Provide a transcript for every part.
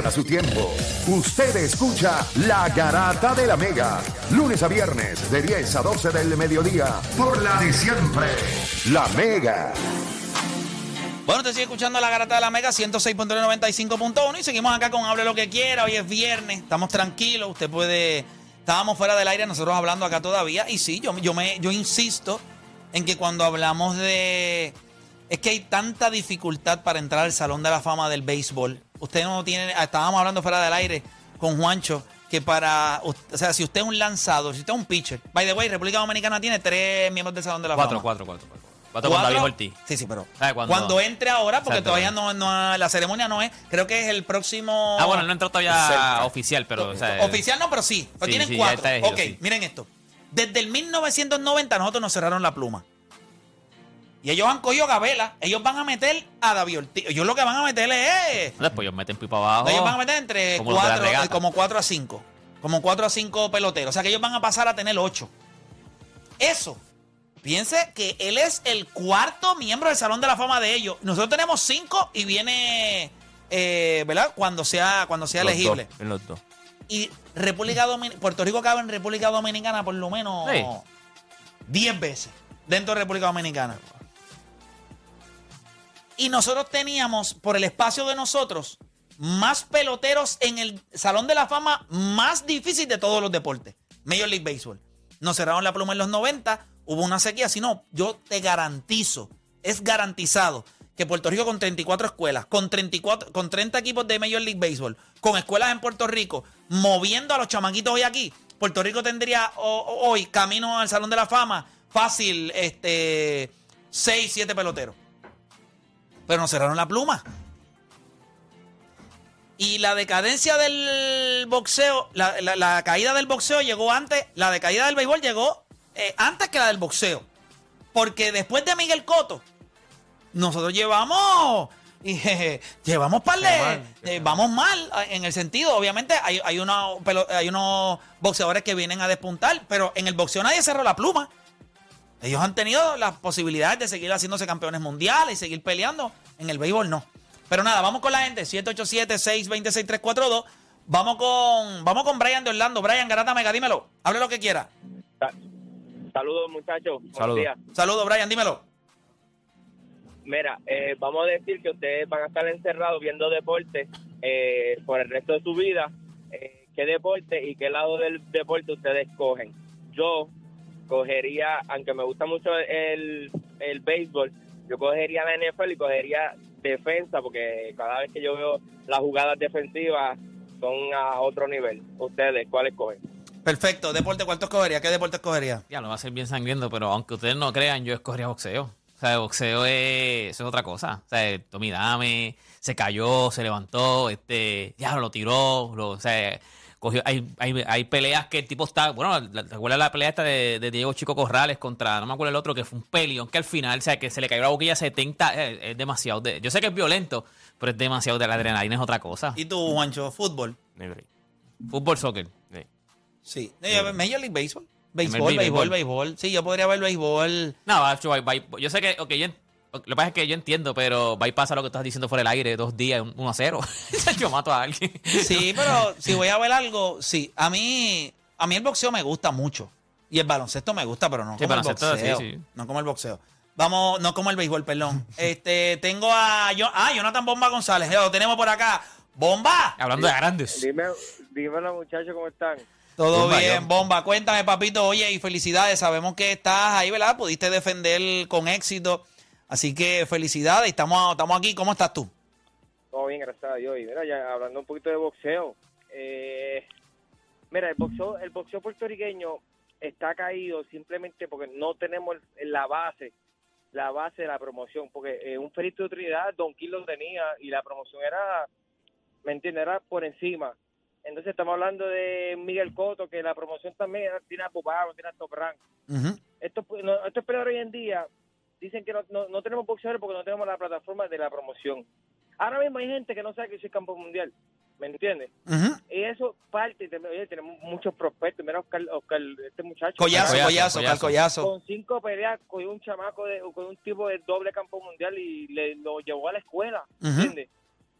pierda su tiempo. Usted escucha La Garata de la Mega, lunes a viernes de 10 a 12 del mediodía, por la de siempre, La Mega. Bueno, te sigue escuchando la garata de la Mega 106.95.1 y seguimos acá con Hable lo que quiera. Hoy es viernes, estamos tranquilos. Usted puede. Estábamos fuera del aire, nosotros hablando acá todavía. Y sí, yo, yo, me, yo insisto en que cuando hablamos de. Es que hay tanta dificultad para entrar al Salón de la Fama del Béisbol. Usted no tiene. Estábamos hablando fuera del aire con Juancho que para. O sea, si usted es un lanzador, si usted es un pitcher. By the way, República Dominicana tiene tres miembros del Salón de la Cuatro, Fama. cuatro, cuatro. cuatro. Cuatro con David Ortiz. Sí, sí, pero ¿Sabe cuando, cuándo? entre ahora, porque Exacto. todavía no, no- la ceremonia no es, creo que es el próximo. Ah, bueno, no entró todavía Cerca. oficial, pero. o sea, Oficial no, pero sí. Pero Sí, tienen sí, cuatro. elegido, ok, sí. miren esto. Desde el 1990 nosotros nos cerraron la pluma. Y ellos han cogido Gabela. Ellos van a meter a David Ortiz. Ellos lo que van a meterle es. Después ellos meten pipa abajo. ellos van a meter entre como cuatro, como 4 a 5. Como 4 a 5 peloteros. O sea que ellos van a pasar a tener 8. Eso. Piense que él es el cuarto miembro del Salón de la Fama de ellos. Nosotros tenemos 5 y viene, eh, ¿verdad? Cuando sea, cuando sea Los elegible. dos, en los dos. Y República Dominicana, Puerto Rico cabe en República Dominicana por lo menos Sí. 10 veces dentro de República Dominicana. Y nosotros teníamos, por el espacio de nosotros, más peloteros en el Salón de la Fama más difícil de todos los deportes. Major League Baseball. Nos cerraron la pluma en los 90, hubo una sequía. Si no, yo te garantizo, es garantizado que Puerto Rico con 34 escuelas, con, 34, con 30 equipos de Major League Baseball, con escuelas en Puerto Rico, moviendo a los chamaquitos hoy aquí, Puerto Rico tendría hoy camino al Salón de la Fama fácil este 6, 7 peloteros. Pero nos cerraron la pluma. Y la decadencia del boxeo, la, la- la caída del boxeo llegó antes, la decaída del béisbol llegó eh, antes que la del boxeo. Porque después de Miguel Coto, nosotros llevamos, y, llevamos par de, eh, vamos mal eh, en el sentido, obviamente hay, hay, unos, pelo- hay unos boxeadores que vienen a despuntar, pero en el boxeo nadie cerró la pluma. Ellos han tenido las posibilidades de seguir haciéndose campeones mundiales y seguir peleando. En el béisbol no. Pero nada, vamos con la gente. 787-626-342. Vamos con, vamos con Brian de Orlando. Brian Garata Mega, dímelo. Hable lo que quiera. Sa- Saludos, muchachos. Buenos Saludos. días. Saludos, Brian, dímelo. Mira, eh, vamos a decir que ustedes van a estar encerrados viendo deporte eh, por el resto de su vida. Eh, ¿Qué deporte y qué lado del deporte ustedes cogen? Yo cogería, aunque me gusta mucho el, el béisbol, yo cogería la NFL y cogería defensa, porque cada vez que yo veo las jugadas defensivas son a otro nivel. ¿Ustedes cuáles cogen? Perfecto. Deporte, ¿cuánto escogería? ¿Qué deporte escogería? Ya, lo va a ser bien sangriento, pero aunque ustedes no crean, yo escogería boxeo. O sea, boxeo es, eso es otra cosa. O sea, Tommy Dame se cayó, se levantó, este, ya lo tiró, lo, o sea, cogió, hay, hay, hay peleas que el tipo está, bueno, la- ¿te acuerdas la pelea esta de, de Diego Chico Corrales contra, no me acuerdo el otro, que fue un pelión, que al final, o sea, que se le cayó la boquilla 70, eh, es demasiado, de, yo sé que es violento, pero es demasiado de la adrenalina, es otra cosa. ¿Y tú, Juancho? Fútbol. Fútbol, soccer. Sí. Eh, Major League Baseball. Béisbol, béisbol, béisbol. béisbol. Sí, yo podría ver béisbol. No, yo sé que, ok, lo que pasa es que yo entiendo, pero va y pasa lo que estás diciendo fuera del aire, dos días, un- uno a cero. yo mato a alguien. Sí, pero si voy a ver algo, sí. A mí, a mí el boxeo me gusta mucho. Y el baloncesto me gusta, pero no Sí, como el baloncesto, boxeo. sí, sí. No como el boxeo. Vamos, no como el béisbol, perdón. Este, tengo a Yo- ah, Jonathan Bomba González. Lo tenemos por acá. ¡Bomba! Hablando de grandes. Dime, dímelo, muchachos, ¿cómo están? Todo Bomba, bien, yo- Bomba. Cuéntame, papito. Oye, y felicidades. Sabemos que estás ahí, ¿verdad? Pudiste defender con éxito. Así que felicidades. Estamos, estamos aquí. ¿Cómo estás tú? Todo bien, gracias a Dios. Y mira, ya hablando un poquito de boxeo. eh, mira, el boxeo, el boxeo puertorriqueño está caído simplemente porque no tenemos la base, la base de la promoción. Porque eh, un Felipe de Trinidad, Don lo tenía y la promoción era, ¿me entiendes? Era por encima. Entonces estamos hablando de Miguel Coto, que la promoción también tiene a Bubaro, tiene a Top Rank. Estos, no, estos peleadores hoy en día dicen que no, no, no tenemos boxeadores porque no tenemos la plataforma de la promoción. Ahora mismo hay gente que no sabe que soy campo mundial, ¿me entiendes? Y eso parte, oye, tenemos muchos prospectos. Mira, Oscar, Oscar este muchacho. Collazo, Collazo, collazo, collazo. Cal Collazo. Con cinco peleas, cogió un chamaco, de, con un tipo de doble campo mundial y le, lo llevó a la escuela, Ujú. ¿entiendes?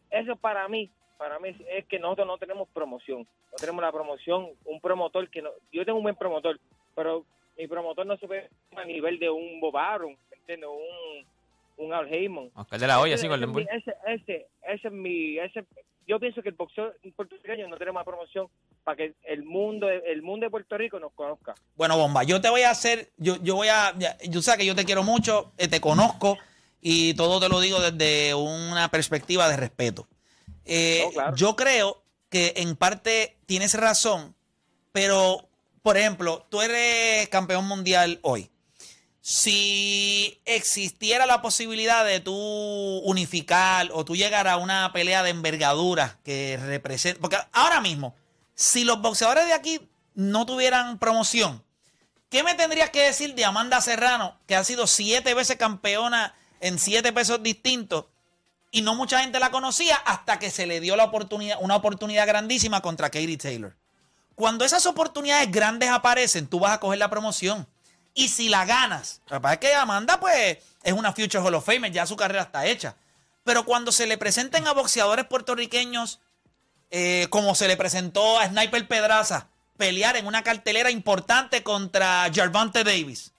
Eso para mí, para mí es que nosotros no tenemos promoción. No tenemos la promoción, un promotor que no. Yo tengo un buen promotor, pero mi promotor no se ve a nivel de un Bob Aaron, ¿me entiendes? Un, un Al Heyman. Oscar de la olla, sí, ese, ese, ese, ese es mi. Ese, yo pienso que el boxeo puertorriqueño no tenemos más promoción para que el mundo, el mundo de Puerto Rico nos conozca. Bueno, Bomba, yo te voy a hacer, yo, yo voy a, ya- yo sé que yo te quiero mucho, eh, te conozco y todo te lo digo desde una perspectiva de respeto. Eh, No, claro. Yo creo que en parte tienes razón, pero, por ejemplo, tú eres campeón mundial hoy. Si existiera la posibilidad de tú unificar o tú llegar a una pelea de envergadura que represente. Porque ahora mismo, si los boxeadores de aquí no tuvieran promoción, ¿qué me tendrías que decir de Amanda Serrano, que ha sido siete veces campeona en siete pesos distintos? Y no mucha gente la conocía hasta que se le dio la oportunidad, una oportunidad grandísima contra Katie Taylor. Cuando esas oportunidades grandes aparecen, tú vas a coger la promoción. Y si la ganas, lo que pasa es que Amanda, pues, es una Future Hall of Famer, ya su carrera está hecha. Pero cuando se le presenten a boxeadores puertorriqueños, eh, como se le presentó a Sniper Pedraza, pelear en una cartelera importante contra Gervonta Davis.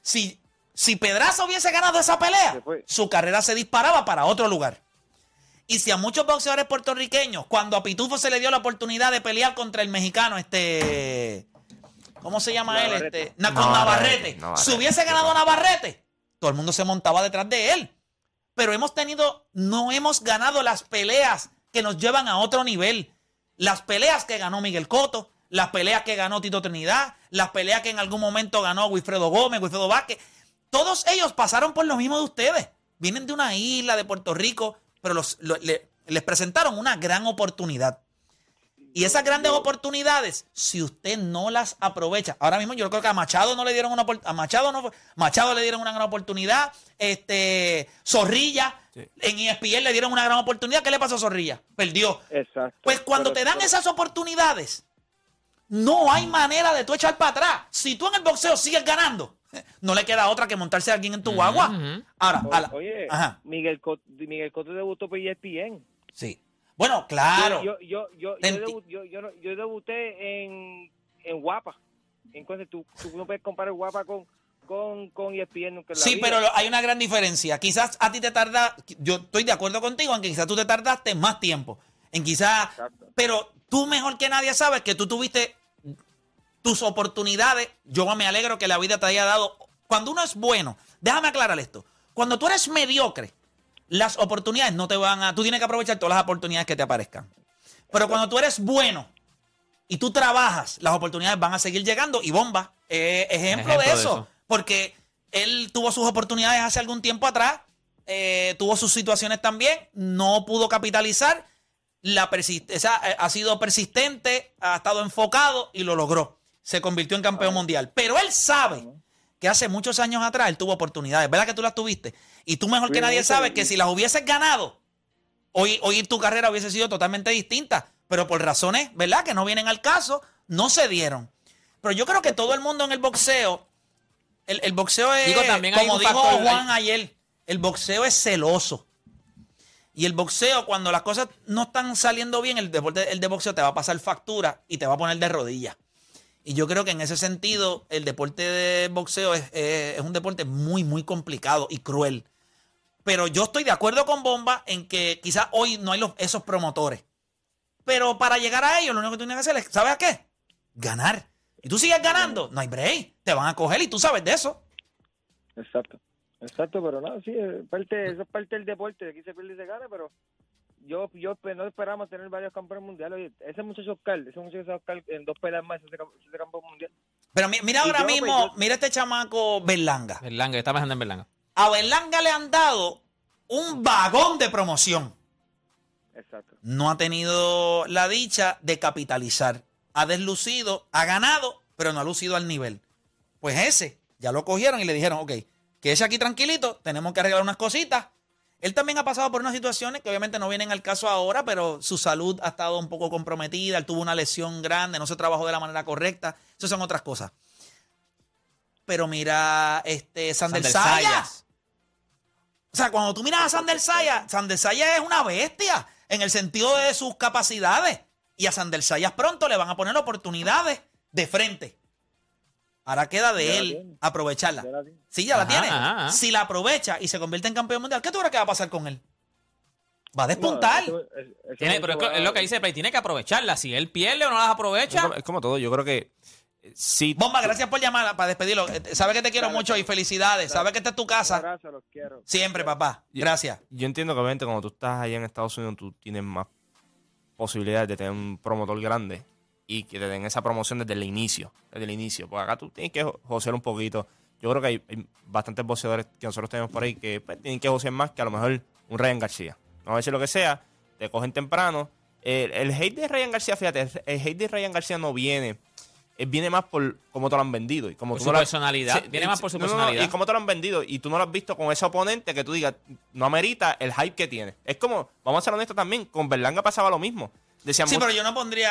Si, si Pedraza hubiese ganado esa pelea, su carrera se disparaba para otro lugar. Y si a muchos boxeadores puertorriqueños, cuando a Pitufo se le dio la oportunidad de pelear contra el mexicano, este. ¿Cómo se llama él? Este, Na- con Navarrete, Si hubiese ganado. Navarrete, todo el mundo se montaba detrás de él. Pero hemos tenido, no hemos ganado las peleas que nos llevan a otro nivel. Las peleas que ganó Miguel Coto, las peleas que ganó Tito Trinidad, las peleas que en algún momento ganó Wilfredo Gómez, Wilfredo Vázquez. Todos ellos pasaron por lo mismo de ustedes. Vienen de una isla de Puerto Rico, pero los, lo- le- les presentaron una gran oportunidad. Y esas grandes oportunidades, si usted no las aprovecha, ahora mismo yo creo que a Machado no le dieron una a Machado no Machado le dieron una gran oportunidad, este Zorrilla en ESPN le dieron una gran oportunidad, ¿qué le pasó a Zorrilla? Perdió. Exacto. Pues cuando te dan esas oportunidades, no hay manera de tú echar para atrás. Si tú en el boxeo sigues ganando, no le queda otra que montarse a alguien en tu guagua. Ahora, O- a la- Oye, ajá, Miguel, Cot- Miguel Cotto debutó por ESPN. sí. Bueno, claro. Yo, yo, yo, yo, yo, debuté en, en Guapa. Entonces tú, tú no puedes comparar Guapa con, con, con ESPN Sí, pero hay una gran diferencia. Quizás a ti te tarda, yo estoy de acuerdo contigo en que quizás tú te tardaste más tiempo. En quizás, Exacto. pero tú mejor que nadie sabes que tú tuviste tus oportunidades. Yo me alegro que la vida te haya dado. Cuando uno es bueno, déjame aclarar esto. Cuando tú eres mediocre, las oportunidades no te van a. Tú tienes que aprovechar todas las oportunidades que te aparezcan. Pero cuando tú eres bueno y tú trabajas, las oportunidades van a seguir llegando. Y Bomba, eh, ejemplo, Ejemplo de, de eso. Porque él tuvo sus oportunidades hace algún tiempo atrás, eh, tuvo sus situaciones también, no pudo capitalizar. La persist- esa, eh, ha sido persistente, ha estado enfocado y lo logró. Se convirtió en campeón mundial. Pero él sabe que hace muchos años atrás él tuvo oportunidades. ¿Verdad que tú las tuviste? Y tú mejor que nadie sabes que si las hubieses ganado, hoy, hoy tu carrera hubiese sido totalmente distinta. Pero por razones, ¿verdad? Que no vienen al caso, no se dieron. Pero yo creo que todo el mundo en el boxeo, el, el boxeo es, Digo, también como dijo factor- Juan ayer, el boxeo es celoso. Y el boxeo, cuando las cosas no están saliendo bien, el deporte el de boxeo te va a pasar factura y te va a poner de rodillas. Y yo creo que en ese sentido, el deporte de boxeo es, es- un deporte muy, muy complicado y cruel. Pero yo estoy de acuerdo con Bomba en que quizás hoy no hay los, esos promotores. Pero para llegar a ellos, lo único que tú tienes que hacer es, ¿sabes a qué? Ganar. Y tú sigues ganando, no hay break. Te van a coger y tú sabes de eso. Exacto. Exacto, pero no, sí, eso es parte del deporte. Aquí se pierde y se gana, pero yo, yo pues, no esperamos tener varios campeones mundiales. Oye, ese muchacho Oscar, ese muchacho Oscar en dos peleas más, ese, ese campeón mundial. Pero mi- mira Y ahora yo, pues, mismo, yo- mira este chamaco Berlanga. Berlanga, está pensando en Berlanga. A Berlanga le han dado un vagón de promoción. Exacto. No ha tenido la dicha de capitalizar. Ha deslucido, ha ganado, pero no ha lucido al nivel. Pues ese, ya lo cogieron y le dijeron, ok, que ese aquí tranquilito, tenemos que arreglar unas cositas. Él también ha pasado por unas situaciones que obviamente no vienen al caso ahora, pero su salud ha estado un poco comprometida, él tuvo una lesión grande, no se trabajó de la manera correcta. Esas son otras cosas. Pero mira, este, Sander Sander Sayas. Sayas. O sea, cuando tú miras a Sander Sayas, Sander Sayas es una bestia. en el sentido de sus capacidades. Y a Sandel Sayas pronto le van a poner oportunidades de frente. Ahora queda de él tiene. aprovecharla. Ya. Sí, ya la tiene. ajá, ajá. Si la aprovecha y se convierte en campeón mundial, ¿qué tú crees que va a pasar con él? Va a despuntar. No, eso- eso- eso Tiene- pero es, lo- va- es lo que dice Play, tiene que aprovecharla. Si él pierde o no las Es aprovecha, como, es como todo, yo creo que eh, sí. Bomba, gracias por llamar para despedirlo. Eh, Sabe que te quiero mucho y felicidades. Sabe que esta es tu casa. abrazo, los quiero. Siempre, papá. Yo- Gracias. Yo entiendo que obviamente cuando tú estás allá en Estados Unidos tú tienes más posibilidades de tener un promotor grande y que te den esa promoción desde el inicio, desde el inicio. Porque acá tú tienes que jo- josear un poquito. Yo creo que hay, hay bastantes boxeadores que nosotros tenemos por ahí que pues, tienen que josear más que a lo mejor un Ryan García. No a decir lo que sea, te cogen temprano. El, el hate de Ryan García, fíjate, el, hate de Ryan García no viene eh, viene más por cómo te lo han vendido. Y como Por tú su no personalidad. Viene más por su no, no, no, personalidad. y cómo te lo han vendido. Y tú no lo has visto con ese oponente que tú digas, no amerita el hype que tiene. Es como, vamos a ser honestos también, con Berlanga pasaba lo mismo. Decían Sí, mucho- pero yo no pondría,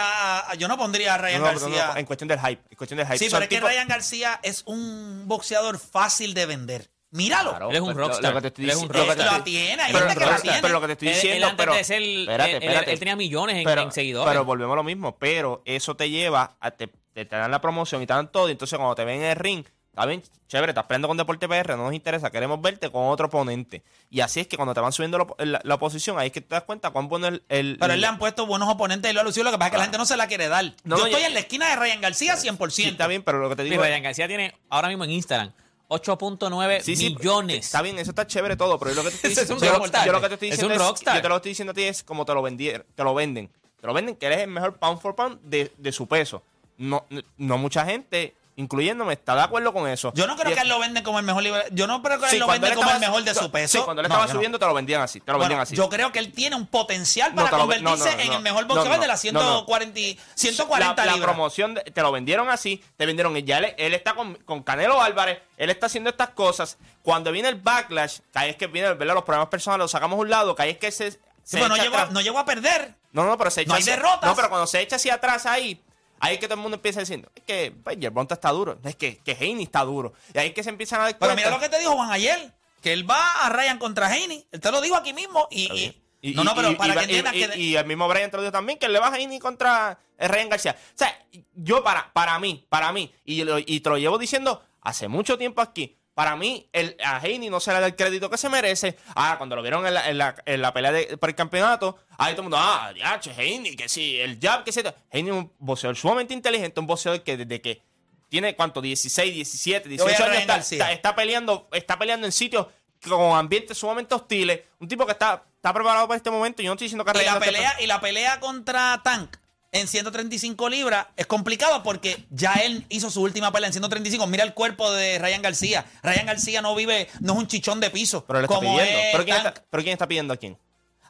a- yo no pondría a Ryan no, no, no, García. no, en cuestión del hype. En cuestión del hype. Sí, Son pero es que tipos- Ryan García es un boxeador fácil de vender. Míralo. Claro, Él es un pues, lo- rockstar. Lo, que te estoy Él es un diciendo- lo que te rockstar. estoy- Lo tiene, hay pero, gente que lo pero- tiene. pero lo que te estoy Él- él diciendo, antes pero, de ser- espérate, él- él- espérate. él tenía millones en- pero, en seguidores. Pero volvemos a lo mismo. Pero eso te lleva a te, te, te dan la promoción y te dan todo. Y entonces cuando te ven en el ring, está bien, chévere, estás peleando con Deporte PR, no nos interesa, queremos verte con otro oponente. Y así es que cuando te van subiendo la, la- la oposición, ahí es que te das cuenta cuán bueno el. el- Pero él le han puesto buenos oponentes y lo ha lucido. Lo que pasa es que la gente no se la quiere dar. No, yo no, estoy en la esquina de Ryan García 100%. Sí, está bien, pero lo que te Sí, digo. Ryan García tiene ahora mismo en Instagram 8.9 Sí, sí, millones. Está bien, eso está chévere todo, pero yo lo que te estoy Ese es diciendo, un yo- rockstar. yo lo que te estoy Es diciendo un es, rockstar. yo te lo estoy diciendo a ti es como te lo vendieron, te lo venden. Te lo venden que eres el mejor pound for pound de, de su peso. No, no mucha gente, incluyéndome, está de acuerdo con eso. Yo no creo Y- que él lo venden como el mejor libre- Yo no creo que Sí, él lo vende él como estaba- el mejor de su sí, peso. cuando él estaba no. subiendo te lo vendían así, te lo Bueno, vendían así. yo creo que él tiene un potencial para no, convertirse en el mejor boxeador de las no, no. 140, y- 140 la, la libras. promoción de- te lo vendieron así, te vendieron y ya él, él está con, con Canelo Álvarez, él está haciendo estas cosas. Cuando viene el backlash, que ahí es que viene ¿verdad? los problemas personales, los sacamos a un lado, que ahí es que se, Sí, se pero no llegó, atrás. no llegó a perder. No, no, pero se echa No hay hacia- derrotas. No, pero cuando se echa hacia atrás ahí, ahí es que todo el mundo empieza diciendo, es que pues, Yerbonta está duro, es que, que Haney está duro. Y ahí es que se empiezan a dar Pero cuenta. mira lo que te dijo Juan ayer, que él va a Ryan contra Haney. Él te lo dijo aquí mismo y... Y- no, no, pero y- para y- que entiendas que... y el mismo Brian te lo dijo también, que le va a Haney contra el Ryan García. O sea, yo para, para mí, para mí, y, y te lo llevo diciendo hace mucho tiempo aquí, para mí el, a Haney no se le da el crédito que se merece. Ahora, cuando lo vieron en la, en la, en la pelea de, por el campeonato, ahí todo el mundo, ah, ya, Haney, que sí, el jab, que sí. Haney es un boxeador sumamente inteligente, un boxeador que desde que tiene, ¿cuánto? 16, 17, Yo voy a 18 años está, está- está peleando, está peleando en sitios con ambientes sumamente hostiles. Un tipo que está, está preparado para este momento. Yo no estoy diciendo que Y la, pelea, y la pelea contra Tank en 135 libras es complicado porque ya él hizo su última pelea en 135. Mira el cuerpo de Ryan García. Ryan García no vive, no es un chichón de piso. Pero él está como pidiendo. es ¿Pero quién está, ¿Pero quién está pidiendo a quién?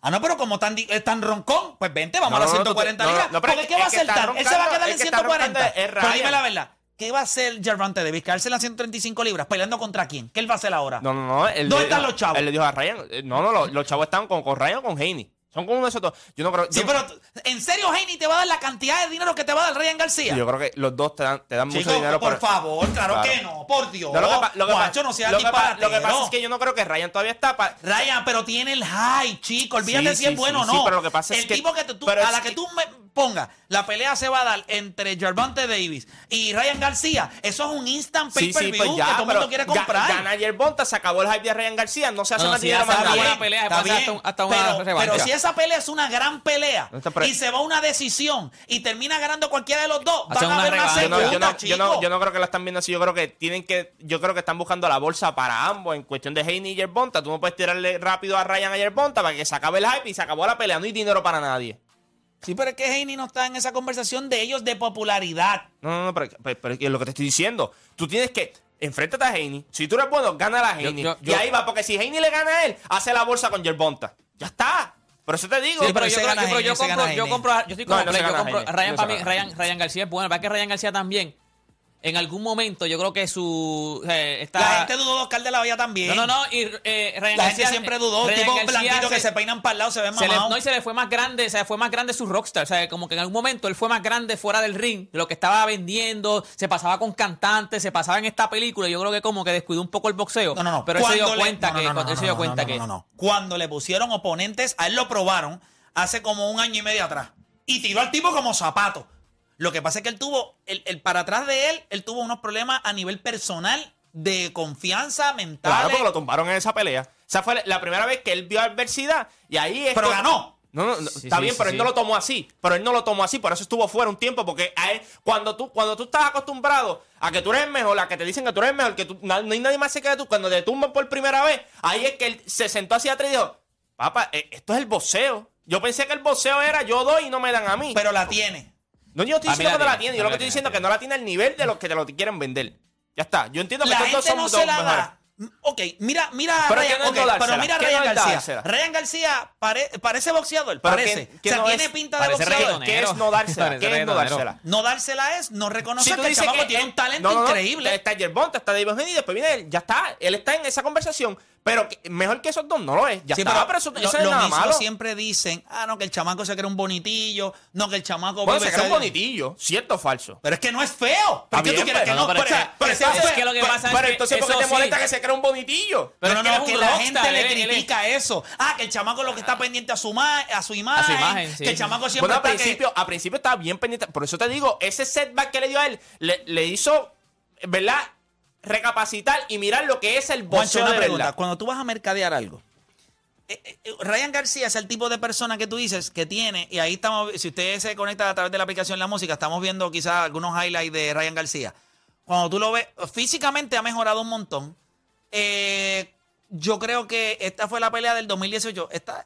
Ah, no, pero como tan, es tan roncón, pues vente, vamos No, a las no, no, 140 no, libras. no, pero Porque ¿qué va a hacer Tank? Él se va a quedar en que está 140. roncando, es Pero dime la verdad. ¿Qué va a hacer Gervante Davis? ¿Quedarse en las 135 libras? ¿Peleando contra quién? ¿Qué él va a hacer ahora? No, no, no. él ¿Dónde están los chavos? Él le dijo a Ryan. eh, No, no, los, los chavos están con, con Ryan o con Haney. Son con uno de esos dos. Yo no creo. Sí, yo, pero ¿en serio Haney te va a dar la cantidad de dinero que te va a dar Ryan García? yo creo que los dos te dan, te dan mucho dinero por favor, claro, Claro. que no, por Dios. No, lo, que, lo, que, Guacho, no seas lo, que lo que pasa es que yo no creo que Ryan todavía está. pa- Ryan, pero tiene el high, chico. Olvídate Sí, si sí, es bueno sí, o sí, no. pero lo que pasa es el que- tipo que tú, a es la que que- tú me pongas, la pelea se va a dar entre Gervonta Davis y Ryan García. Eso es un instant pay Sí, per sí, view pues que todo el mundo quiere comprar. Gana ayer Bonta, se acabó el hype de Ryan García, no se hace No, más si dinero más una pelea, hasta una esa pelea es una gran pelea y se va una decisión y termina ganando cualquiera de los dos, Hacen van a haber una revancha. Yo no, yo, no, yo, no, yo no creo que la están viendo así. Yo creo que tienen que, yo creo que están buscando la bolsa para ambos en cuestión de Haney y Yerbonta. Tú no puedes tirarle rápido a Ryan a Yerbonta para que se acabe el hype y se acabó la pelea. No hay dinero para nadie. Sí, pero es que Haney no está en esa conversación de ellos de popularidad. No, no, no, pero, pero- pero es lo que te estoy diciendo. Tú tienes que enfréntate a Haney. Si tú eres bueno, gana a yo- y ahí va, porque si Haney le gana a él, hace la bolsa con Yerbonta. Ya está. Por eso te digo. Sí, pero yo, creo- yo- pero yo compro, yo compro, yo estoy No, como no se Play, yo compro, Ryan, no para mí, Ryan, Ryan García es bueno, para que Ryan García también, en algún momento yo creo que su, eh. La gente dudó de Oscar de la Hoya también. no, no, no, y eh, La García... gente siempre dudó. Tipo García blanquito que se- se peinan para el lado, se ven se le, mamados. no, y se le fue más grande, o sea, fue más grande su rockstar. O sea, como que en algún momento él fue más grande fuera del ring, de lo que estaba vendiendo, se pasaba con cantantes, se pasaba en esta película. y Yo creo que como que descuidó un poco el boxeo. No, no, no. Pero él se dio le- cuenta que, cuando se dio cuenta que. no, no, no. Cuando le pusieron oponentes, a él lo probaron. hace como un año y medio atrás. Y tiró al tipo como zapato. Lo que pasa es que él tuvo, el, el para atrás de él, él tuvo unos problemas a nivel personal de confianza mental. Claro, porque lo tumbaron en esa pelea. Esa fue la primera vez que él vio adversidad y ahí es Pero que- ganó. No, no, no, Sí, está sí, bien, sí, pero él sí. no lo tomó así. Pero él no lo tomó así, por eso estuvo fuera un tiempo. Porque a él- cuando tú cuando tú estás acostumbrado a que tú eres el mejor, a que te dicen que tú eres el mejor, que tú, no hay nadie más cerca de tú, cuando te tumban por primera vez, ahí es que él se sentó hacia atrás y dijo: Papá, eh, esto es el boxeo. Yo pensé que el boxeo era yo doy y no me dan a mí. Pero la tiene. No, yo estoy diciendo que no la tiene, Yo lo que estoy diciendo es que no la tiene al nivel de los que te lo quieren vender. Ya está. Yo entiendo que estos dos son no dos se la mejores. da. Ok, mira, mira Pero Ryan, pero mira a ¿Qué no Ryan García. Ryan García pare- parece boxeador, parece. ¿qué- qué o sea, no tiene es? pinta de boxeador. ¿Qué es no dársela? Parece ¿Qué es no dársela? No dársela es no reconocer Si que el que tiene un talento increíble. Está Yerbonta, está David Eugenia y después viene él. Ya está. Él está en esa conversación. Pero que- mejor que esos dos no lo es. Ya Sí, está. Pero, eso, lo- es los nada mismos malo. siempre dicen, ah, no, que el chamaco se cree un bonitillo, no, que el chamaco Bueno, vive se crea un bonitillo. ¿Cierto o falso? Pero es que no es feo. ¿Por qué bien, tú quieres pero que no, no? pero es o sea, que- pero es lo que pasa es Pero que entonces, ¿por qué eso te sí. molesta que se crea un bonitillo? Pero no, es que no, él es que un la rockstar, gente le él- él es- critica eso. Ah, que el chamaco lo que está pendiente a su, ma- a su imagen. imagen, sí. Que el chamaco siempre Bueno, está que- principio, a principio estaba bien pendiente. Por eso te digo, ese setback que le dio a él le, le hizo, ¿verdad? Recapacitar y mirar lo que es el Juancho, boxeo una de pregunta. verdad. Cuando tú vas a mercadear algo, eh, eh, Ryan García es el tipo de persona que tú dices que tiene, y ahí estamos, si usted se conecta a través de la aplicación La Música, estamos viendo quizás algunos highlights de Ryan García. Cuando tú lo ves, físicamente ha mejorado un montón. Eh, yo creo que esta fue la pelea del 2018. Esta,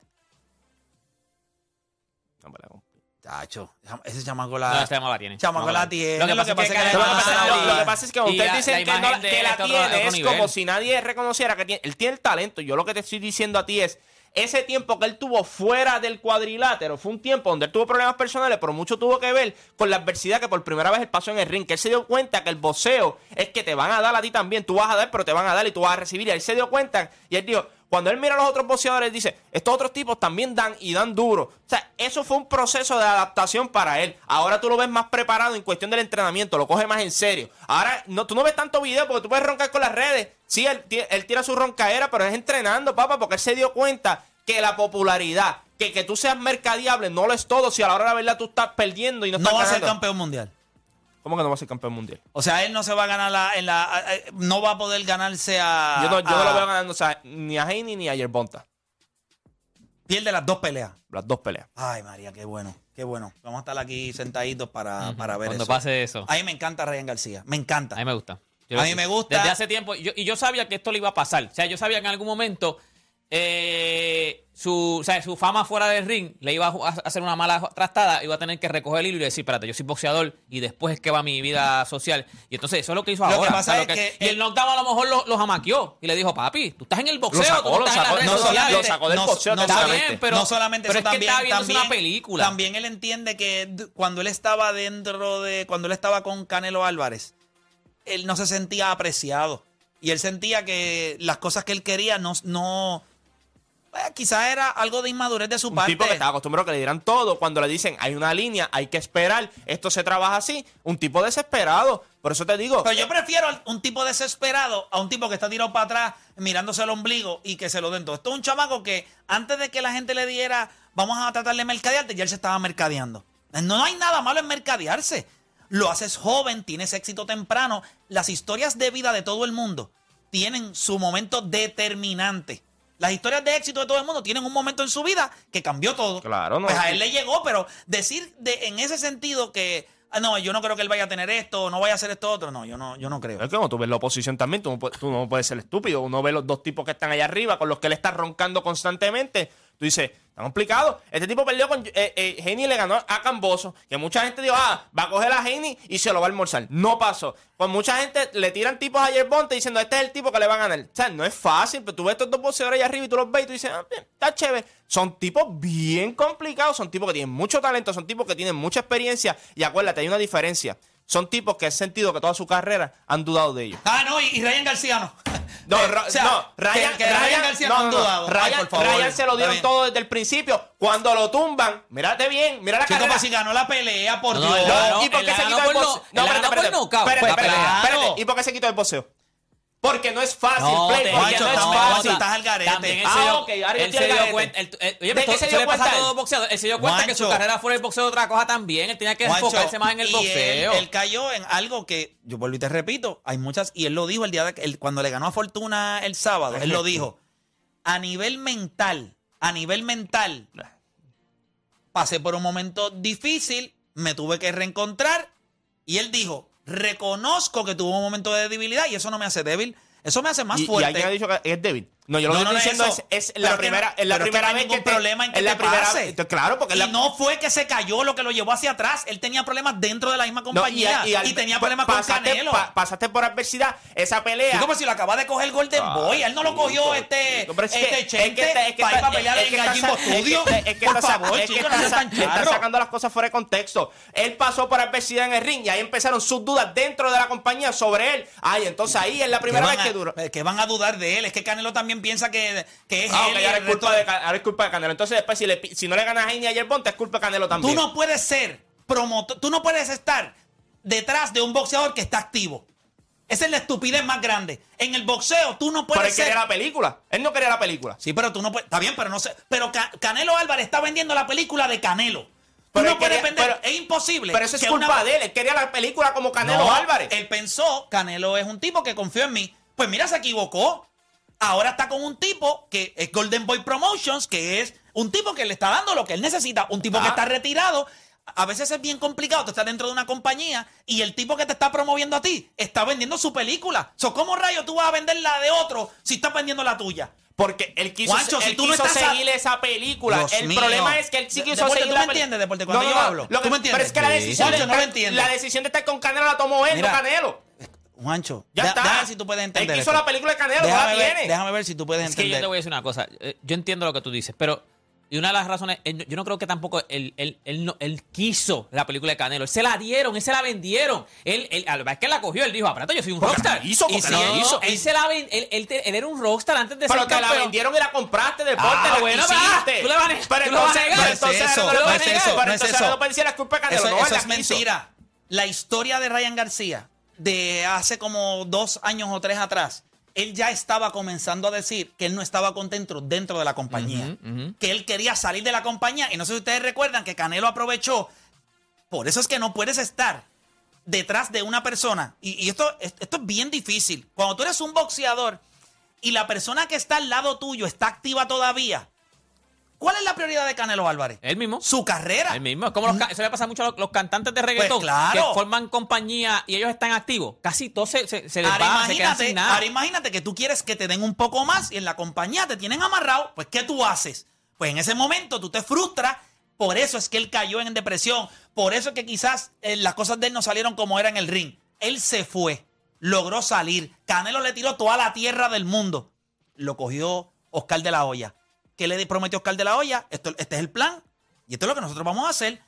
Tacho, ese chamaco la. No, ese chamaco la tiene. Chamaco la tiene. Lo que pasa es que que, pasa, pasa- lo- lo que pasa es que cuando y ustedes la- dicen la que, no la, que la tiene, otro es como si nadie reconociera que tiene. Él tiene el talento. Yo lo que te estoy diciendo a ti es. Ese tiempo que él tuvo fuera del cuadrilátero fue un tiempo donde él tuvo problemas personales, pero mucho tuvo que ver con la adversidad que por primera vez él pasó en el ring. Que él se dio cuenta que el boxeo es que te van a dar a ti también. Tú vas a dar, pero te van a dar y tú vas a recibir. Y él se dio cuenta y él dijo, cuando él mira a los otros boxeadores, dice, estos otros tipos también dan y dan duro. O sea, eso fue un proceso de adaptación para él. Ahora tú lo ves más preparado en cuestión del entrenamiento, lo coge más en serio. Ahora no, tú no ves tanto video porque tú puedes roncar con las redes. Sí, él, él tira su roncaera, pero es entrenando, papá, porque él se dio cuenta que la popularidad, que, que tú seas mercadiable, no lo es todo. Si a la hora de la verdad tú estás perdiendo y no, No estás va a ser campeón mundial. ¿Cómo que no va a ser campeón mundial? O sea, él no se va a ganar la, en la. a- a- no va a poder ganarse a. Yo no, yo no a- lo veo ganando o sea, ni a Haney ni a Yerbonta. Pierde las dos peleas. Las dos peleas. Ay, María, qué bueno, qué bueno. Vamos a estar aquí sentaditos para, para ver Cuando eso. pase eso. A mí me encanta Ryan García, me encanta. A mí me gusta. A mí me gusta. Desde hace tiempo. yo- y yo sabía que esto le iba a pasar. O sea, yo sabía que en algún momento eh, su, o sea, su fama fuera del ring le iba a hacer una mala trastada. Iba a tener que recoger el hilo y decir, espérate, yo soy boxeador y después es que va mi vida social. Y entonces eso es lo que hizo Lo que ahora. pasa O sea, es lo que- y el knockdown a lo mejor lo, lo jamaqueó y le dijo, papi, tú estás en el boxeo, Lo sacó, tú no lo estás en sacó, las redes no sociales". Lo sacó del no- boxeo no- Está bien, pero no solamente pero eso, es que también, está también, una película. También él entiende que cuando él estaba dentro de. Cuando él estaba con Canelo Álvarez, él no se sentía apreciado. Y él sentía que las cosas que él quería no. no eh, quizás era algo de inmadurez de su Un parte. tipo que estaba acostumbrado a que le dieran todo. Cuando le dicen hay una línea, hay que esperar, esto se trabaja así. Un tipo desesperado. Por eso te digo. Pero yo prefiero un tipo desesperado a un tipo que está tirado para atrás mirándose el ombligo y que se lo den todo. Esto es un chamaco que antes de que la gente le diera vamos a tratar de mercadearte, ya él se estaba mercadeando. No hay nada malo en mercadearse. Lo haces joven, tienes éxito temprano. Las historias de vida de todo el mundo tienen su momento determinante. Las historias de éxito de todo el mundo tienen un momento en su vida que cambió todo. Claro, no. Pues a él le llegó, pero decir de, en ese sentido que ah, no, yo no creo que él vaya a tener esto, no vaya a hacer esto otro, no, yo no, yo no creo. Es que cuando tú ves la oposición también, tú no, puedes, tú no puedes ser estúpido. Uno ve los dos tipos que están allá arriba, con los que él está roncando constantemente. Tú dices, está complicado. Este tipo perdió con. Eh, eh, le ganó a Camboso. Que mucha gente dijo, ah, va a coger a Haney y se lo va a almorzar. No pasó. Con mucha gente le tiran tipos a Yerbonte diciendo, este es el tipo que le va a ganar. O sea, no es fácil, pero tú ves estos dos boxeadores allá arriba y tú los ves y tú dices, ah, bien, está chévere. Son tipos bien complicados, son tipos que tienen mucho talento, son tipos que tienen mucha experiencia. Y acuérdate, hay una diferencia. Son tipos que han sentido que toda su carrera han dudado de ellos. Ah, no, y, y Ryan García no. No, Eh, Ra- o sea, no, Ryan, que, que Ryan Ryan- García no, no, han no, no. dudado. Ay, Ryan, por favor. Ryan se lo dieron todo desde el principio. Cuando lo tumban, mírate bien, mira la Chico, carrera. si ganó la pelea, por No, Dios. ganó, ¿Y por él qué la se quitó el por boxeo? no- espérate, espérate, espérate. ¿Y por qué se quitó el boxeo? Porque no es fácil, No, Play, porque Juancho, no es fácil. Estás al garete. También él Ah, se dio, ok, ahora yo él se dio cuenta. él- él- oye, ¿De pero qué se dio cuenta todo boxeador. Él se dio cuenta que su carrera fuera del boxeo otra cosa también. Él tenía que enfocarse más en el boxeo. Él, él cayó en algo que, yo vuelvo y te repito, hay muchas, y él lo dijo el día de él, cuando le ganó a Fortuna el sábado, él lo dijo. A nivel mental, a nivel mental, pasé por un momento difícil, me tuve que reencontrar, y él dijo, reconozco que tuvo un momento de debilidad y eso no me hace débil, eso me hace más y, y fuerte. alguien ha dicho que es débil. No, yo lo No, que no, estoy es diciendo eso. es, es la que primera, es la que primera no hay vez que problema en que es la te primera pase. Claro, porque es y la- no fue que se cayó lo que lo llevó hacia atrás. Él tenía problemas dentro de la misma compañía y, al- tenía problemas con Canelo. pa- pasaste por adversidad. Esa pelea. Sí, como si lo acaba de coger Golden Ah, Boy. Él no lo cogió chico, este, pero es que- este es que Chente es que para ir a pelear es en que Gallimbo es que- Studio. es que Por favor, es que chicos, está no sean sacando las cosas fuera de contexto. Él pasó por adversidad en el ring y ahí empezaron sus dudas dentro de la compañía sobre él. Ay, entonces ahí es la ¿Qué primera vez que duró. eh, que van a dudar de él. Es que Canelo también piensa que, que es Ah, él. ok, y ahora es culpa de, ahora es culpa de Canelo. Entonces después si, le si no le ganas a Heine y ayer Ponte es culpa de Canelo Tú también. no puedes ser promotor, tú no puedes estar detrás de un boxeador que está activo. Esa es la estupidez más grande. En el boxeo tú no Pero puedes él ser quería la película. Él no quería la película. Sí, pero tú no puedes. Está bien, pero no sé. Pero Ca- Canelo Álvarez está vendiendo la película de Canelo. Tú Pero no puedes quería- vender. pero- es imposible. Pero eso es culpa una- de él. Él quería la película como Canelo No, Álvarez. Él pensó, Canelo es un tipo que confió en mí. Pues mira, se equivocó. Ahora está con un tipo que es Golden Boy Promotions, que es un tipo que le está dando lo que él necesita. Un tipo que Ah. está retirado. A veces es bien complicado. Tú estás dentro de una compañía y el tipo que te está promoviendo a ti está vendiendo su película. So, ¿Cómo rayo tú vas a vender la de otro si estás vendiendo la tuya? Porque él quiso, Juancho, él si tú no quiso a- seguir esa película. Dios el mío. problema es que él sí quiso Deporte, seguir ¿tú la me pel- entiendes, Deporte, cuando yo hablo? lo ¿Tú que- me entiendes? Pero es que la decisión, Juancho, de no lo la decisión de estar con Canelo la tomó él, Mira. no Canelo. Juancho, Ya está. déjame ver si tú puedes entender. Él hizo esto. la película de Canelo, no déjame la ver, tiene. déjame ver si tú puedes Es que yo entender. te voy a decir una cosa. eh, Yo entiendo lo que tú dices, pero. Y una de las razones, él- yo no creo que tampoco él, él, él, no, él quiso la película de Canelo. Él se la dieron, él se la vendieron. Él, él, a vez que la cogió, él dijo, aprieto, yo soy un Porque rockstar. hizo, y si hizo. él se la ven- él, él, te- él era un rockstar antes de Pero ser te la vendieron y la compraste deporte, Ah, la bueno, quisiste. tú le vas a- Pero tú le vas a entonces, negar. pero No es entonces eso, no es puedes eso, no Pero es entonces lo puedes decir la culpa de Canelo. Eso, no, eso es quiso. mentira. La historia de Ryan García de hace como dos años o tres atrás, él ya estaba comenzando a decir que él no estaba contento dentro de la compañía, que él quería salir de la compañía. Y no sé si ustedes recuerdan que Canelo aprovechó. Por eso es que no puedes estar detrás de una persona. Y, y esto, esto es bien difícil. Cuando tú eres un boxeador y la persona que está al lado tuyo está activa todavía, ¿cuál es la prioridad de Canelo Álvarez? Él mismo. Su carrera. Él mismo. Como los, ca- eso le pasa mucho a los, los cantantes de reggaetón Pues claro. que forman compañía y ellos están activos. Casi todos se, se, se les Ahora va, se quedan imagínate, sin nada. ahora imagínate que tú quieres que te den un poco más y en la compañía te tienen amarrado. Pues, ¿qué tú haces? Pues en ese momento tú te frustras. Por eso es que él cayó en depresión. Por eso es que quizás eh, las cosas de él no salieron como era en el ring. Él se fue. Logró salir. Canelo le tiró toda la tierra del mundo. Lo cogió Oscar de la Hoya. ¿Qué le prometió Oscar de la Hoya? Esto, este es el plan. Y esto es lo que nosotros vamos a hacer.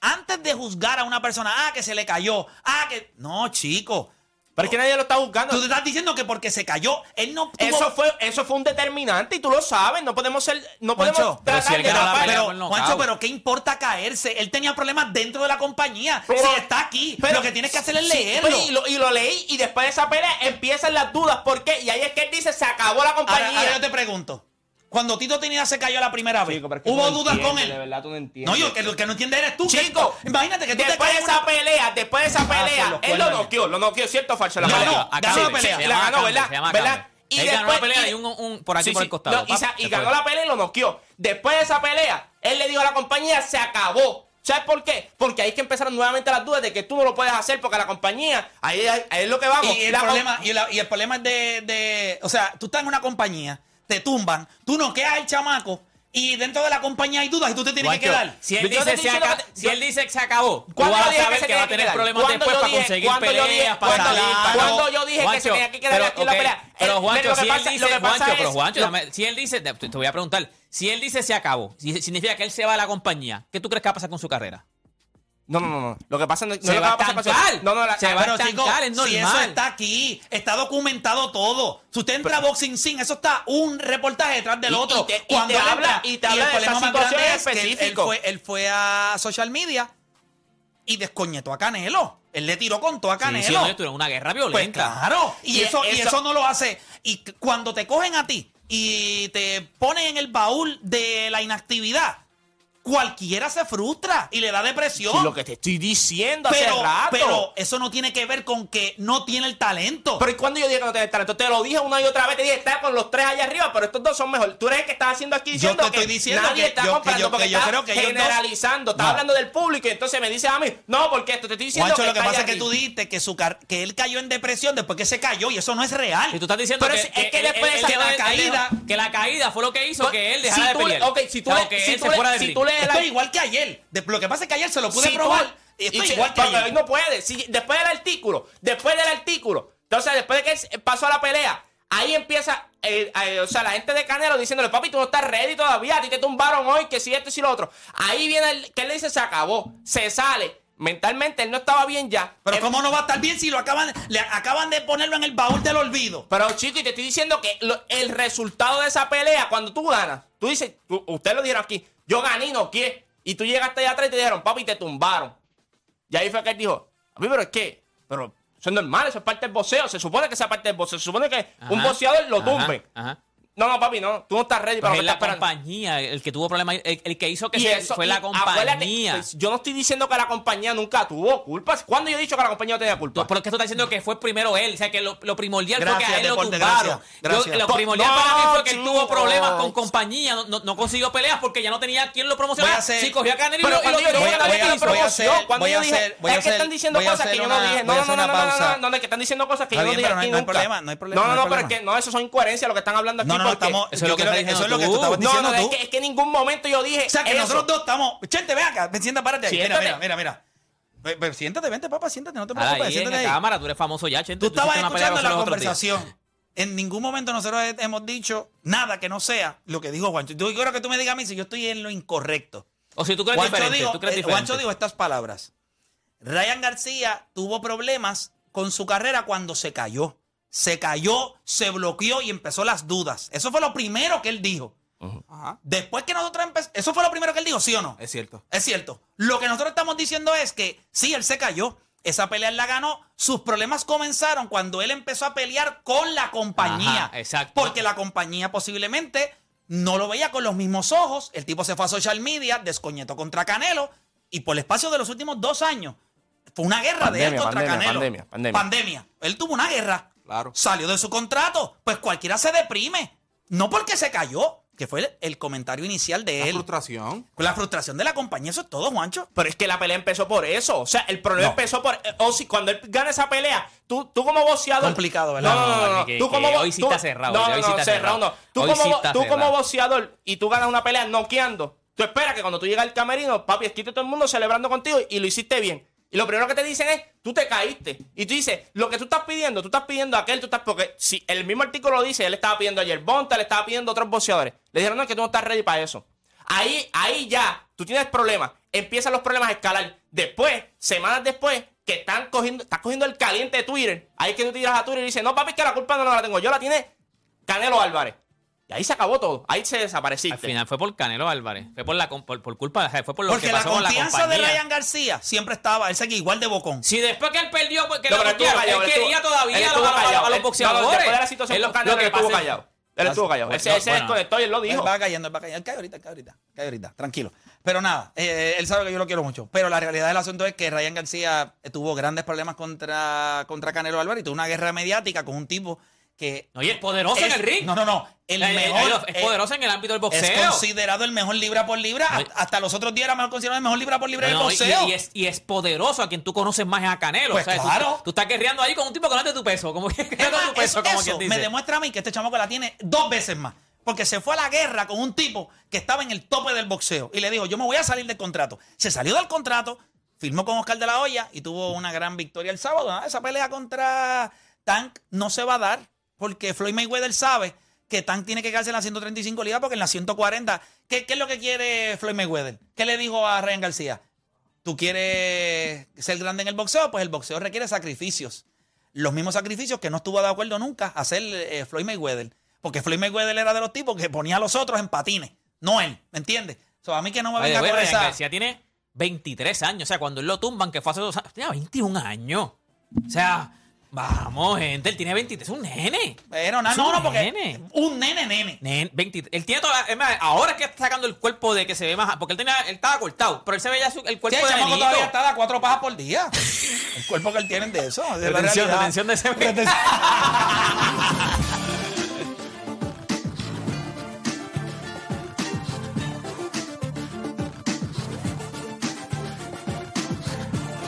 Antes de juzgar a una persona, ah, que se le cayó, ah, que. No, chico. Pero es que nadie lo está buscando. Tú te estás diciendo que porque se cayó, él no tuvo... Eso fue, eso fue un determinante y tú lo sabes. No podemos ser, no podemos Juancho, pero si tratar él de la pero. Juancho, pero ¿qué importa caerse? Él tenía problemas dentro de la compañía. Pero- si está aquí, pero- lo que tienes que hacer es Sí, leerlo. y, lo, y lo leí y después de esa pelea empiezan las dudas. ¿Por qué? Y ahí es que él dice, se acabó la ahora, compañía. ahora yo te pregunto. Cuando Tito Trinidad se cayó la primera vez, Chico, pero es que ¿hubo no dudas con él? De verdad tú no entiendes. No, yo que lo que no entiende eres tú. que- Chico, imagínate que tú te después de esa una- pelea, después de esa Ah, pelea, los él lo cuernos. noqueó, lo noqueó, ¿cierto o falso? La No, pelea. no, ganó sí, la pelea. se llama la ganó, cambio, ¿verdad? se llama ¿verdad? cambio. Y Él después- ganó la pelea y- y un, un- por aquí Sí, por el costado. No, y Pap, sa- y se ganó fue. la pelea y lo noqueó. Después de esa pelea, él le dijo a la compañía, se acabó. ¿Sabes por qué? Porque ahí es que empezaron nuevamente las dudas de que tú no lo puedes hacer porque la compañía, ahí, ahí- ahí es lo que vamos. Y el, La com- problema, y, la- y el problema es de, de- O sea, tú estás en una compañía, te tumban, tú no quedas el chamaco y dentro de la compañía hay dudas y tú te tienes que Juancho, quedar. Si él, Yo dice, se que si él dice que se acabó, tú ¿Cuándo vas yo a saber que que va a que tener problemas ¿Cuándo después yo para conseguir yo peleas, para salir. cuándo yo dije que se tenía que quedar aquí en la pelea? Pero Eh, Juancho, que si él dice, que pero Juancho, si él dice, te, voy a preguntar, si él dice se acabó, si- significa que él se va a la compañía, ¿qué tú crees que va a pasar con su carrera? No, no, no, no. Lo que pasa no, no Se es lo que va a pasar. No, no, la, Se la- va a estancar, es si eso normal. está aquí, está documentado todo. Si usted entra a Boxing Sin, eso está un reportaje detrás del Y- otro. y te- y Cuando te habla- y te habla de problema esa más grande situación es que él- Él, específico. fue, él fue a social media y descoñetó a Canelo. Él le tiró con toda Sí, Canelo. sí, no, era una guerra Pues violenta. claro, y, Y eso, y eso- no lo hace. Y cuando te cogen a ti y te ponen en el baúl de la inactividad, cualquiera se frustra y le da depresión. Lo que te estoy diciendo hace pero, rato. pero eso no tiene que ver con que no tiene el talento. Pero ¿y cuando yo dije que no tenés talento? Te lo dije una y otra vez, te dije, está con los tres allá arriba, pero estos dos son mejores. Tú eres el que estás haciendo aquí Yo diciendo te que estoy diciendo nadie que está yo- que comprando yo- porque que yo está creo que generalizando, está No. hablando del público y entonces me dice a mí, no, porque esto te estoy diciendo Juancho, lo que pasa es que tú dijiste que, su car- que él cayó en depresión después que se cayó y eso no es real. Y tú estás diciendo Pero que, es- que él- después de esa él caída- que la caída fue lo que hizo Pues, que él dejara de le- pelear. ok, si tú le- que si él tú se le- fuera del si ring. tú le- Esto es igual que ayer. Lo que pasa es que ayer se lo pude Si tú- probar. Y si- igual que ayer. hoy no puede. Si- después del artículo, después del artículo, entonces después de que pasó a la pelea, ahí empieza, eh, eh, o sea, la gente de Canelo diciéndole, papi, tú no estás ready todavía, a ti te tumbaron hoy, que si esto y si lo otro. Ahí viene el que él le dice, se acabó, se sale. Mentalmente él no estaba bien ya. Pero Él- cómo no va a estar bien si lo acaban, le acaban de ponerlo en el baúl del olvido. Pero chico, y te estoy diciendo que lo- el resultado de esa pelea, cuando tú ganas, tú dices, tú- ustedes lo dijeron aquí, yo gané no qué. Y tú llegaste allá atrás y te dijeron, papi, te tumbaron. Y ahí fue que él dijo, a mí, pero es que, pero eso es normal, eso es parte del boxeo. Se supone que esa parte del boxeo. Se supone que un boxeador lo ajá, tumbe. Ajá. No, no, papi, no. Tú no estás ready para lo es que la esperando. compañía, el que tuvo problemas, el, el que hizo que Y se- eso- fue la compañía. pues, yo no estoy diciendo que la compañía nunca tuvo culpas. ¿Cuándo yo he dicho que la compañía no tenía culpa? Pues, pero es que tú estás diciendo que fue primero él. O sea, que lo, lo primordial fue Gracias, que a él lo tumbaron. gracias, Yo- gracias. lo primordial no, para mí fue que él tuvo problemas con compañía. No, no- no consiguió peleas porque ya no tenía quien lo promocionara. Hacer- Sí, cogió a Canelo y Pero lo, y lo cuando yo tiró dije a que nadie Canelo te y lo hizo. voy a promocionó, hacer- cuando yo dije, es que están diciendo cosas que yo no dije. No, no, no, no, no, no, no, no, no, que están diciendo cosas que yo no dije no aquí no nunca. problema, no hay problema, No, no no, no, pero es que no, eso son incoherencias lo que están hablando aquí. No, no, no, estamos. Eso es lo que tú. estabas No, diciendo no, que, es que en ningún momento yo dije. O sea, que nosotros dos estamos. Chente, ve acá. Ven, siéntate, párate ahí. Mira, mira, mira, mira. Ve- ve, siéntate, vente, papá, siéntate, no te preocupes, ahí en siéntate la ahí. cámara, tú eres famoso ya, Chente. Tú estabas escuchando la conversación. En ningún momento nosotros he- hemos dicho nada que no sea lo que dijo Juancho. Yo quiero que tú me digas a mí si yo estoy en lo incorrecto. O si tú crees Juancho diferente, dijo, tú crees eh, diferente. Juancho dijo estas palabras. Ryan García tuvo problemas con su carrera cuando se cayó. Se cayó, se bloqueó y empezó las dudas. Eso fue lo primero que él dijo. Después que nosotros empezamos... Eso fue lo primero que él dijo, ¿sí o no? es cierto. Es cierto. Lo que nosotros estamos diciendo es que sí, él se cayó. Esa pelea él la ganó. Sus problemas comenzaron cuando él empezó a pelear con la compañía. Ajá, exacto. Porque la compañía posiblemente no lo veía con los mismos ojos. El tipo se fue a social media, descoñetó contra Canelo. Y por el espacio de los últimos dos años, fue una guerra de él contra pandemia, Canelo. pandemia, pandemia. Pandemia. Él tuvo una guerra. Claro. Salió de su contrato. Pues cualquiera se deprime. No porque se cayó, que fue el, el comentario inicial de La él. frustración. Con la frustración de la compañía, eso es todo, Juancho. Pero es que la pelea empezó por eso. O sea, el problema No. empezó por. eh, O si cuando él gana esa pelea, tú, tú como boxeador. Complicado, ¿verdad? No, no, no. no, No, que- tú como hoy sí tú- está cerrado, No, hoy no, sí no, está cerrado cerrado. no. Tú, Hoy como, sí tú como boxeador y tú ganas una pelea noqueando, tú esperas que cuando tú llegas al camerino, papi, esquite todo el mundo celebrando contigo y lo hiciste bien. Y lo primero que te dicen es, tú te caíste. Y tú dices, lo que tú estás pidiendo, tú estás pidiendo a aquel, tú estás. Porque si el mismo artículo lo dice, él estaba pidiendo ayer Bonta, le estaba pidiendo a otros boxeadores. Le dijeron, no, es que tú no estás ready para eso. Ahí, ahí ya, tú tienes problemas. Empiezan los problemas a escalar. Después, semanas después, que están cogiendo, estás cogiendo el caliente de Twitter. Ahí que tú tiras a Twitter y dices, no, papi, es que la culpa no la tengo yo, la tiene Canelo Álvarez. Y ahí se acabó todo. Ahí se desapareciste. Al final fue por Canelo Álvarez. Fue por la por, por culpa, sea, fue por lo Porque que la pasó con la confianza de. Ryan García siempre estaba, él seguía igual de bocón. Si después que él perdió, pues, que No, lo él bloquearon, callado, él él quería él todavía los- a los- callado. a los Él- boxeadores. no, después de la situación Él con lo- Canelo, lo que él estuvo callado. Él estuvo callado. Él se, él se Bueno. desconectó y él lo dijo. Él va cayendo, él va cayendo. Él cae ahorita, él cae ahorita, cae ahorita, tranquilo. Pero nada, eh, él sabe que yo lo quiero mucho. Pero la realidad del asunto es que Ryan García tuvo grandes problemas contra, contra Canelo Álvarez y tuvo una guerra mediática con un tipo que. No, y es poderoso en es- el ring. No, no, no. El Eh, eh, mejor. es eh, poderoso en el ámbito del Es boxeo. considerado el mejor libra por libra. Hasta- los otros días era mejor considerado el mejor libra por libra del No, boxeo. y es, y es poderoso a quien tú conoces más es a Canelo. Pues o sea, tú- claro. Tú, estás guerreando ahí con un tipo que no es de tu peso. Como que Es es más, tu peso, eso, como eso quien dice. me demuestra a mí que este chamaco la tiene dos veces más. Porque se fue a la guerra con un tipo que estaba en el tope del boxeo. Y le dijo, yo me voy a salir del contrato. Se salió del contrato, firmó con Oscar de la Hoya y tuvo una gran victoria el sábado. Ah, Esa pelea contra Tank no se va a dar porque Floyd Mayweather sabe que Tank tiene que quedarse en las 135 libras porque en las 140... ¿qué, ¿Qué es lo que quiere Floyd Mayweather? ¿Qué le dijo a Ryan García? ¿Tú quieres ser grande en el boxeo? Pues el boxeo requiere sacrificios. Los mismos sacrificios que no estuvo de acuerdo nunca a hacer eh, Floyd Mayweather. Porque Floyd Mayweather era de los tipos que ponía a los otros en patines. No él, ¿me entiendes? So, a mí que no me venga con Ryan esa... García tiene 23 años. O sea, cuando él lo tumban, que fue hace dos años, tenía 21 años. O sea, vamos, gente, él tiene 23, es un nene. Pero no, Es no, un no, porque nene. un nene, nene. Nen, 23, él tiene toda, es más, ahora es que está sacando el cuerpo de que se ve más, porque él tenía, él estaba cortado, pero él se veía su- el Sí, cuerpo el de chamaco nenito. todavía está a cuatro pajas por día. El cuerpo que él tiene de eso. de la Retención, realidad. retención de ese- Retención.